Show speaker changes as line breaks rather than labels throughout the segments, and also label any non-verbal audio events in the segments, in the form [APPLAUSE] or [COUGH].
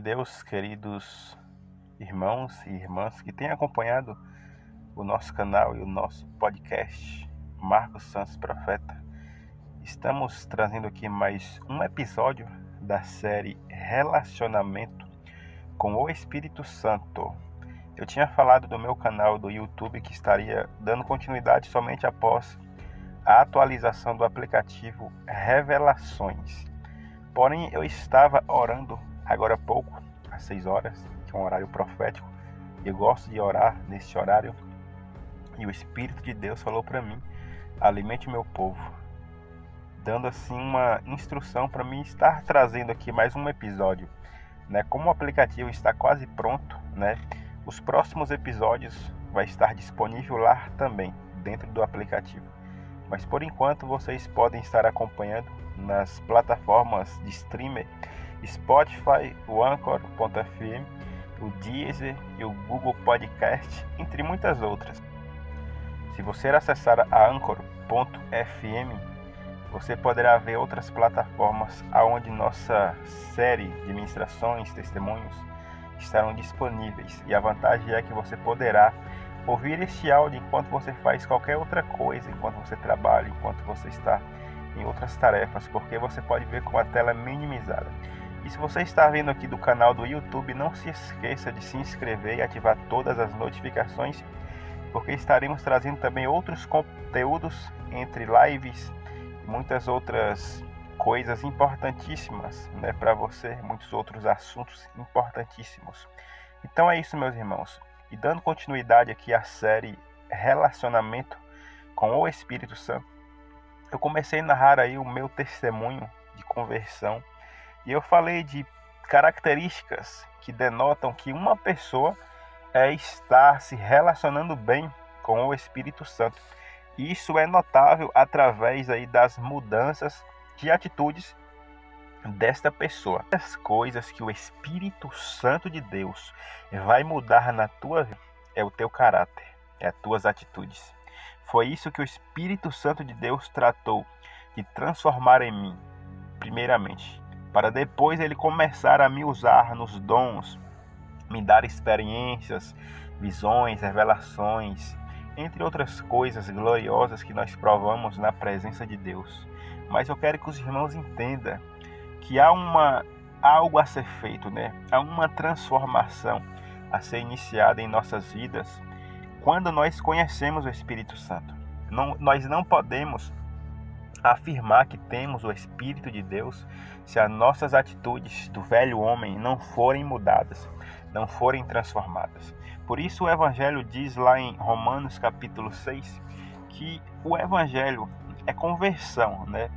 Deus, queridos irmãos e irmãs que têm acompanhado o nosso canal e o nosso podcast Marcos Santos Profeta. Estamos trazendo aqui mais um episódio da série Relacionamento com o Espírito Santo. Eu tinha falado do meu canal do YouTube que estaria dando continuidade somente após a atualização do aplicativo Revelações. Porém, eu estava orando agora há pouco, às 6 horas, que é um horário profético. Eu gosto de orar nesse horário. E o Espírito de Deus falou para mim: alimente meu povo, dando assim uma instrução para mim estar trazendo aqui mais um episódio. Né? Como o aplicativo está quase pronto, né? os próximos episódios vai estar disponível lá também, dentro do aplicativo. Mas por enquanto vocês podem estar acompanhando nas plataformas de streamer Spotify, o Anchor.fm, o Deezer e o Google Podcast, entre muitas outras. Se você acessar a Anchor.fm, você poderá ver outras plataformas aonde nossa série de ministrações, testemunhos estarão disponíveis. E a vantagem é que você poderá ouvir este áudio enquanto você faz qualquer outra coisa, enquanto você trabalha, enquanto você está em outras tarefas, porque você pode ver com a tela minimizada. E se você está vendo aqui do canal do YouTube, não se esqueça de se inscrever e ativar todas as notificações, porque estaremos trazendo também outros conteúdos entre lives e muitas outras coisas importantíssimas né, para você, muitos outros assuntos importantíssimos. Então é isso, meus irmãos. E dando continuidade aqui à série Relacionamento com o Espírito Santo, eu comecei a narrar aí o meu testemunho de conversão e eu falei de características que denotam que uma pessoa é estar se relacionando bem com o Espírito Santo. Isso é notável através aí das mudanças de atitudes desta pessoa. As coisas que o Espírito Santo de Deus vai mudar na tua vida é o teu caráter, é as tuas atitudes. Foi isso que o Espírito Santo de Deus tratou de transformar em mim, primeiramente, para depois ele começar a me usar nos dons, me dar experiências, visões, revelações, entre outras coisas gloriosas que nós provamos na presença de Deus. Mas eu quero que os irmãos entendam que há uma algo a ser feito, né? Há uma transformação a ser iniciada em nossas vidas quando nós conhecemos o Espírito Santo. Não, nós não podemos afirmar que temos o Espírito de Deus se as nossas atitudes do velho homem não forem mudadas, não forem transformadas. Por isso o Evangelho diz lá em Romanos capítulo 6 que o Evangelho é conversão, né?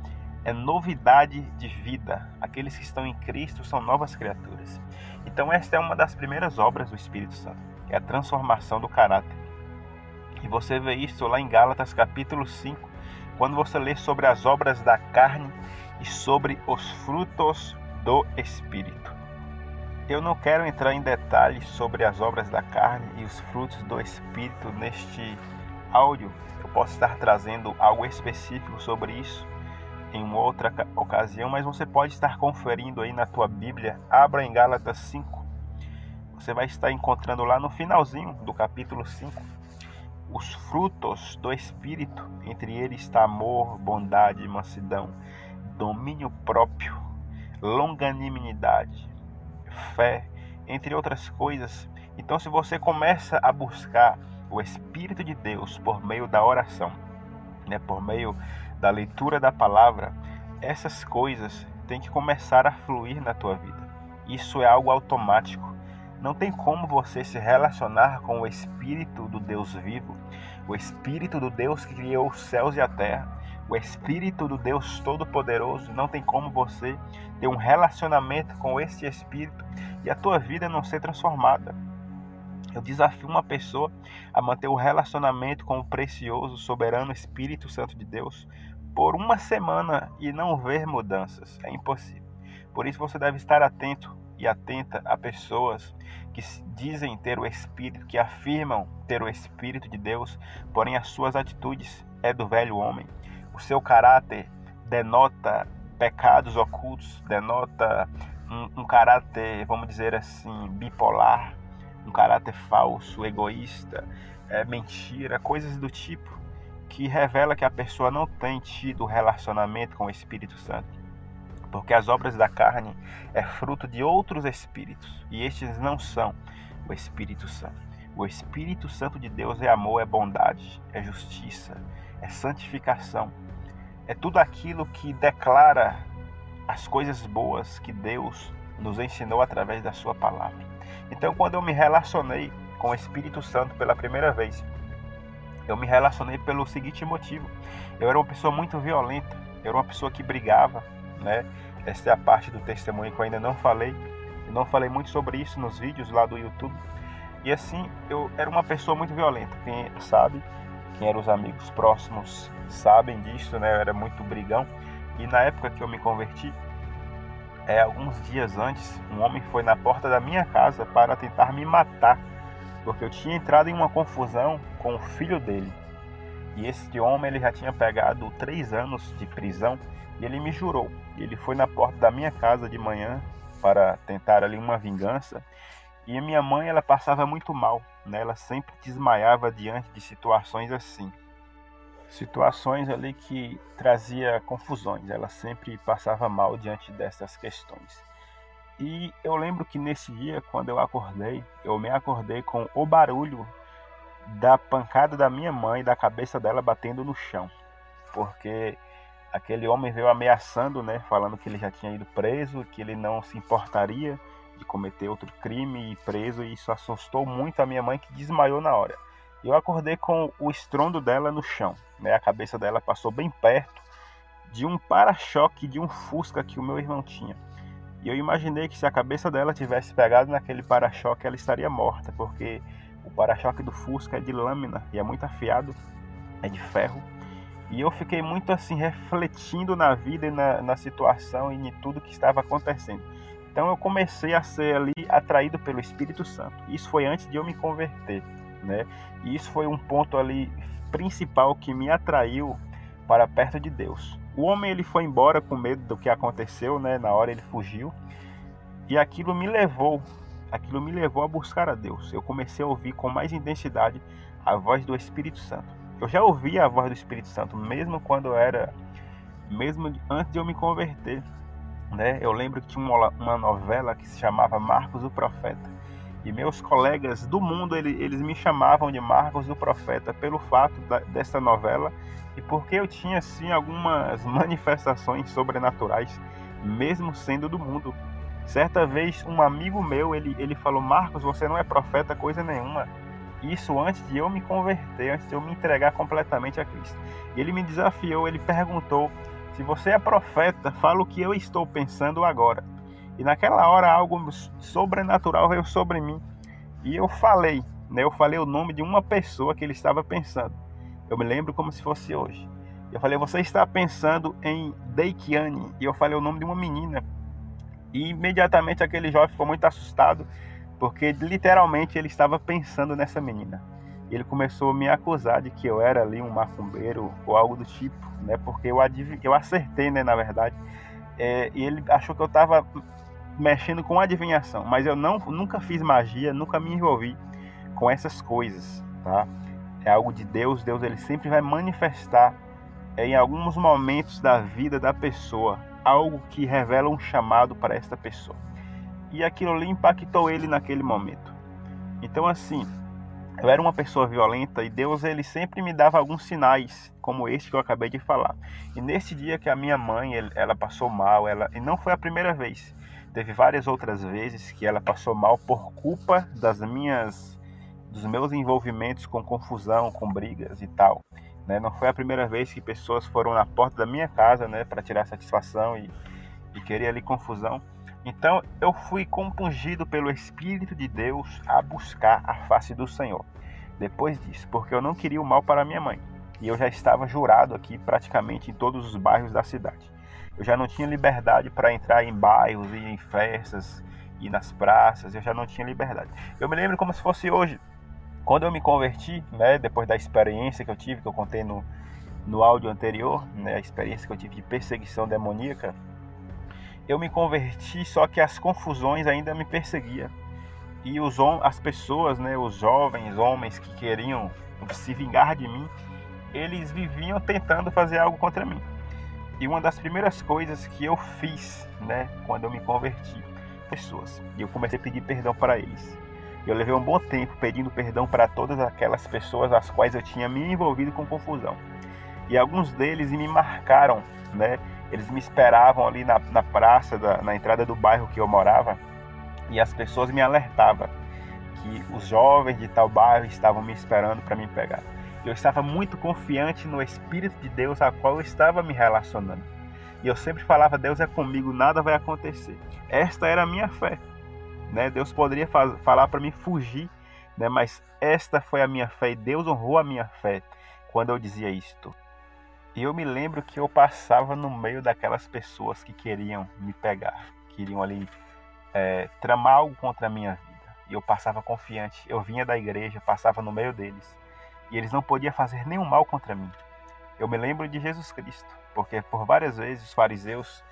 é novidade de vida. Aqueles que estão em Cristo são novas criaturas. Então esta é uma das primeiras obras do Espírito Santo, é a transformação do caráter. E você vê isso lá em Gálatas capítulo 5, quando você lê sobre as obras da carne e sobre os frutos do Espírito. Eu não quero entrar em detalhes sobre as obras da carne e os frutos do Espírito neste áudio. Eu posso estar trazendo algo específico sobre isso em uma outra ocasião, mas você pode estar conferindo aí na tua Bíblia. Abra em Gálatas 5. Você vai estar encontrando lá no finalzinho do capítulo 5 os frutos do Espírito. Entre eles está amor, bondade, mansidão, domínio próprio, longanimidade, fé, entre outras coisas. Então, se você começa a buscar o Espírito de Deus por meio da oração, né, por meio da leitura da palavra, essas coisas têm que começar a fluir na tua vida. Isso é algo automático. Não tem como você se relacionar com o Espírito do Deus vivo, o Espírito do Deus que criou os céus e a terra, o Espírito do Deus Todo-Poderoso. Não tem como você ter um relacionamento com esse Espírito e a tua vida não ser transformada. Eu desafio uma pessoa a manter o relacionamento com o precioso, soberano Espírito Santo de Deus por uma semana e não ver mudanças. É impossível. Por isso você deve estar atento e atenta a pessoas que dizem ter o Espírito, que afirmam ter o Espírito de Deus, porém as suas atitudes é do velho homem. O seu caráter denota pecados ocultos, denota um, um caráter, vamos dizer assim, bipolar, um caráter falso, egoísta, é, mentira, coisas do tipo que revela que a pessoa não tem tido relacionamento com o Espírito Santo. Porque as obras da carne é fruto de outros espíritos e estes não são o Espírito Santo. O Espírito Santo de Deus é amor, é bondade, é justiça, é santificação. É tudo aquilo que declara as coisas boas que Deus nos ensinou através da Sua palavra. Então, quando eu me relacionei com o Espírito Santo pela primeira vez, eu me relacionei pelo seguinte motivo: eu era uma pessoa muito violenta, eu era uma pessoa que brigava, né? Essa é a parte do testemunho que eu ainda não falei. Não falei muito sobre isso nos vídeos lá do YouTube. E assim, eu era uma pessoa muito violenta. Quem sabe, quem eram os amigos próximos sabem disso, né? Eu era muito brigão. E na época que eu me converti, é, alguns dias antes, um homem foi na porta da minha casa para tentar me matar, porque eu tinha entrado em uma confusão com o filho dele. E esse homem ele já tinha pegado três anos de prisão e ele me jurou. Ele foi na porta da minha casa de manhã para tentar ali uma vingança. E a minha mãe ela passava muito mal, né? Ela sempre desmaiava diante de situações assim situações ali que trazia confusões. Ela sempre passava mal diante dessas questões. E eu lembro que nesse dia, quando eu acordei, eu me acordei com o barulho da pancada da minha mãe, da cabeça dela batendo no chão. Porque aquele homem veio ameaçando, né, falando que ele já tinha ido preso, que ele não se importaria de cometer outro crime e preso, e isso assustou muito a minha mãe que desmaiou na hora. Eu acordei com o estrondo dela no chão, né? A cabeça dela passou bem perto de um para-choque de um Fusca que o meu irmão tinha. E eu imaginei que se a cabeça dela tivesse pegado naquele para-choque, ela estaria morta, porque o para-choque do Fusca é de lâmina e é muito afiado, é de ferro. E eu fiquei muito assim refletindo na vida e na, na situação e em tudo que estava acontecendo. Então eu comecei a ser ali atraído pelo Espírito Santo. Isso foi antes de eu me converter né? E isso foi um ponto ali principal que me atraiu para perto de Deus. O homem ele foi embora com medo do que aconteceu, né? Na hora ele fugiu. E aquilo me levou, aquilo me levou a buscar a Deus. Eu comecei a ouvir com mais intensidade a voz do Espírito Santo. Eu já ouvia a voz do Espírito Santo mesmo quando eu era mesmo antes de eu me converter, né? Eu lembro que tinha uma, novela que se chamava Marcos o Profeta. E meus colegas do mundo, eles, eles me chamavam de Marcos do Profeta pelo fato dessa novela e porque eu tinha, sim, algumas [LAUGHS] manifestações sobrenaturais, mesmo sendo do mundo. Certa vez, um amigo meu, ele, ele falou, Marcos, você não é profeta coisa nenhuma. Isso antes de eu me converter, antes de eu me entregar completamente a Cristo. E ele me desafiou, ele perguntou, se você é profeta, fala o que eu estou pensando agora. E naquela hora algo sobrenatural veio sobre mim. E eu falei, né? Eu falei o nome de uma pessoa que ele estava pensando. Eu me lembro como se fosse hoje. Eu falei, você está pensando em Deikiane. E eu falei o nome de uma menina. E imediatamente aquele jovem ficou muito assustado, porque literalmente ele estava pensando nessa menina. Ele começou a me acusar de que eu era ali um macumbeiro ou algo do tipo, né? Porque eu, adiv... eu acertei, né, na verdade. É, e ele achou que eu estava mexendo com adivinhação, mas eu não, nunca fiz magia, nunca me envolvi com essas coisas, tá? É algo de Deus, Deus ele sempre vai manifestar em alguns momentos da vida da pessoa algo que revela um chamado para esta pessoa. E aquilo ali impactou ele naquele momento. Então assim, eu era uma pessoa violenta e Deus ele sempre me dava alguns sinais, como este que eu acabei de falar. E nesse dia que a minha mãe ela passou mal, ela e não foi a primeira vez. Teve várias outras vezes que ela passou mal por culpa das minhas dos meus envolvimentos com confusão, com brigas e tal. Né? Não foi a primeira vez que pessoas foram na porta da minha casa, né, para tirar satisfação e, e querer ali confusão. Então eu fui compungido pelo Espírito de Deus a buscar a face do Senhor. Depois disso, porque eu não queria o mal para minha mãe. E eu já estava jurado aqui praticamente em todos os bairros da cidade eu já não tinha liberdade para entrar em bairros e em festas e nas praças, eu já não tinha liberdade. Eu me lembro como se fosse hoje, quando eu me converti, né, depois da experiência que eu tive, que eu contei no, no áudio anterior, né, a experiência que eu tive de perseguição demoníaca, Eu me converti, só que as confusões ainda me perseguiam. E os, as pessoas, né, os jovens homens que queriam se vingar de mim, eles viviam tentando fazer algo contra mim. E uma das primeiras coisas que eu fiz, né, quando eu me converti, pessoas, e eu comecei a pedir perdão para eles. Eu levei um bom tempo pedindo perdão para todas aquelas pessoas as quais eu tinha me envolvido com confusão. E alguns deles me marcaram, né? Eles me esperavam ali na, na praça, da, na entrada do bairro que eu morava, e as pessoas me alertavam que os jovens de tal bairro estavam me esperando para me pegar. Eu estava muito confiante no Espírito de Deus a qual eu estava me relacionando. E eu sempre falava: Deus é comigo, nada vai acontecer. Esta era a minha fé. Né? Deus poderia falar para mim fugir, né? mas esta foi a minha fé e Deus honrou a minha fé quando eu dizia isto. E eu me lembro que eu passava no meio daquelas pessoas que queriam me pegar, queriam ali é, tramar algo contra a minha vida. E eu passava confiante. Eu vinha da igreja, passava no meio deles. E eles não podiam fazer nenhum mal contra mim. Eu me lembro de Jesus Cristo, porque por várias vezes os fariseus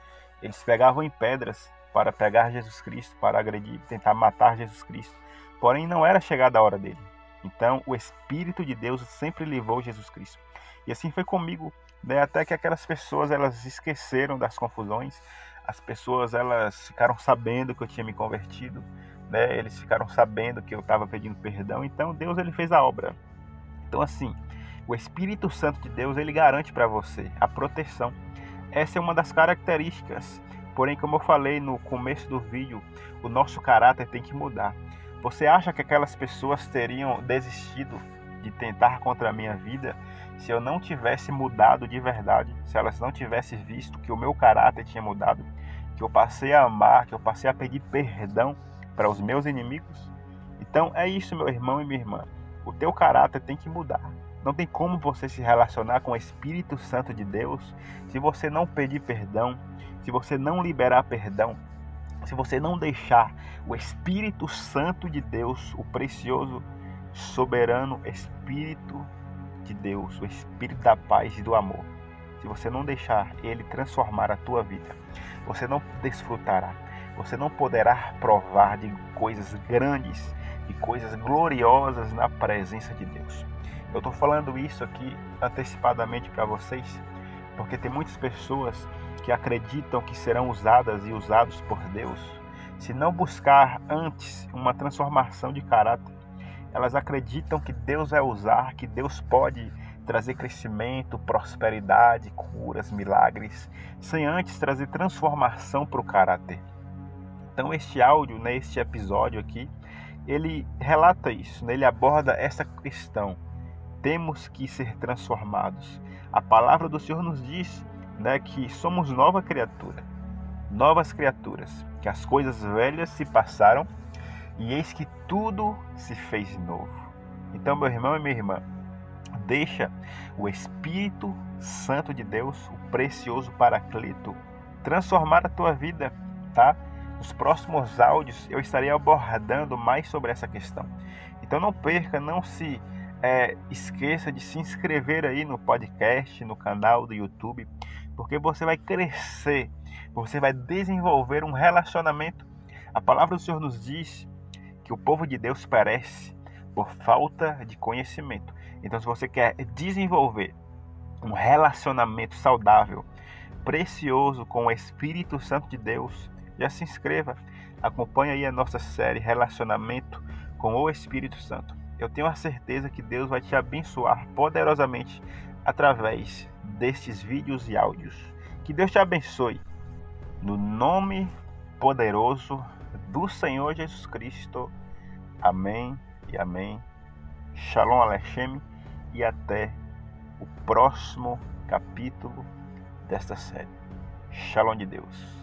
eles pegavam em pedras para pegar Jesus Cristo, para agredir, tentar matar Jesus Cristo. Porém, não era chegada a hora dele. Então, o Espírito de Deus sempre levou Jesus Cristo. E assim foi comigo, né? até que aquelas pessoas elas esqueceram das confusões, as pessoas elas ficaram sabendo que eu tinha me convertido, né? Eles ficaram sabendo que eu estava pedindo perdão. Então, Deus ele fez a obra. Então, assim, o Espírito Santo de Deus ele garante para você a proteção. Essa é uma das características Porém, como eu falei no começo do vídeo, o nosso caráter tem que mudar. Você acha que aquelas pessoas teriam desistido de tentar contra a minha vida se eu não tivesse mudado de verdade, se elas não tivessem visto que o meu caráter tinha mudado, que eu passei a amar, que eu passei a pedir perdão para os meus inimigos? Então é isso, meu irmão e minha irmã. O teu caráter tem que mudar. Não tem como você se relacionar com o Espírito Santo de Deus se você não pedir perdão, se você não liberar perdão, se você não deixar o Espírito Santo de Deus, o precioso, soberano Espírito de Deus, o Espírito da paz e do amor, se você não deixar ele transformar a tua vida, você não desfrutará, você não poderá provar de coisas grandes, de coisas gloriosas na presença de Deus. Eu estou falando isso aqui antecipadamente para vocês, porque tem muitas pessoas que acreditam que serão usadas e usados por Deus, se não buscar antes uma transformação de caráter, elas acreditam que Deus vai usar, que Deus pode trazer crescimento, prosperidade, curas, milagres, sem antes trazer transformação para o caráter. Então este áudio, né, este episódio aqui, ele relata isso, né, ele aborda essa questão temos que ser transformados. A palavra do Senhor nos diz né, que somos nova criatura, novas criaturas, que as coisas velhas se passaram e eis que tudo se fez novo. Então, meu irmão e minha irmã, deixa o Espírito Santo de Deus, o precioso Paracleto, transformar a tua vida, tá? Nos próximos áudios eu estarei abordando mais sobre essa questão. Então não perca, não se é, esqueça de se inscrever aí no podcast, no canal do YouTube, porque você vai crescer, você vai desenvolver um relacionamento. A palavra do Senhor nos diz que o povo de Deus perece por falta de conhecimento. Então, se você quer desenvolver um relacionamento saudável, precioso com o Espírito Santo de Deus, já se inscreva. Acompanhe aí a nossa série Relacionamento com o Espírito Santo eu tenho a certeza que Deus vai te abençoar poderosamente através destes vídeos e áudios. Que Deus te abençoe. No nome poderoso do Senhor Jesus Cristo. Amém e amém. Shalom Alechem e até o próximo capítulo desta série. Shalom de Deus.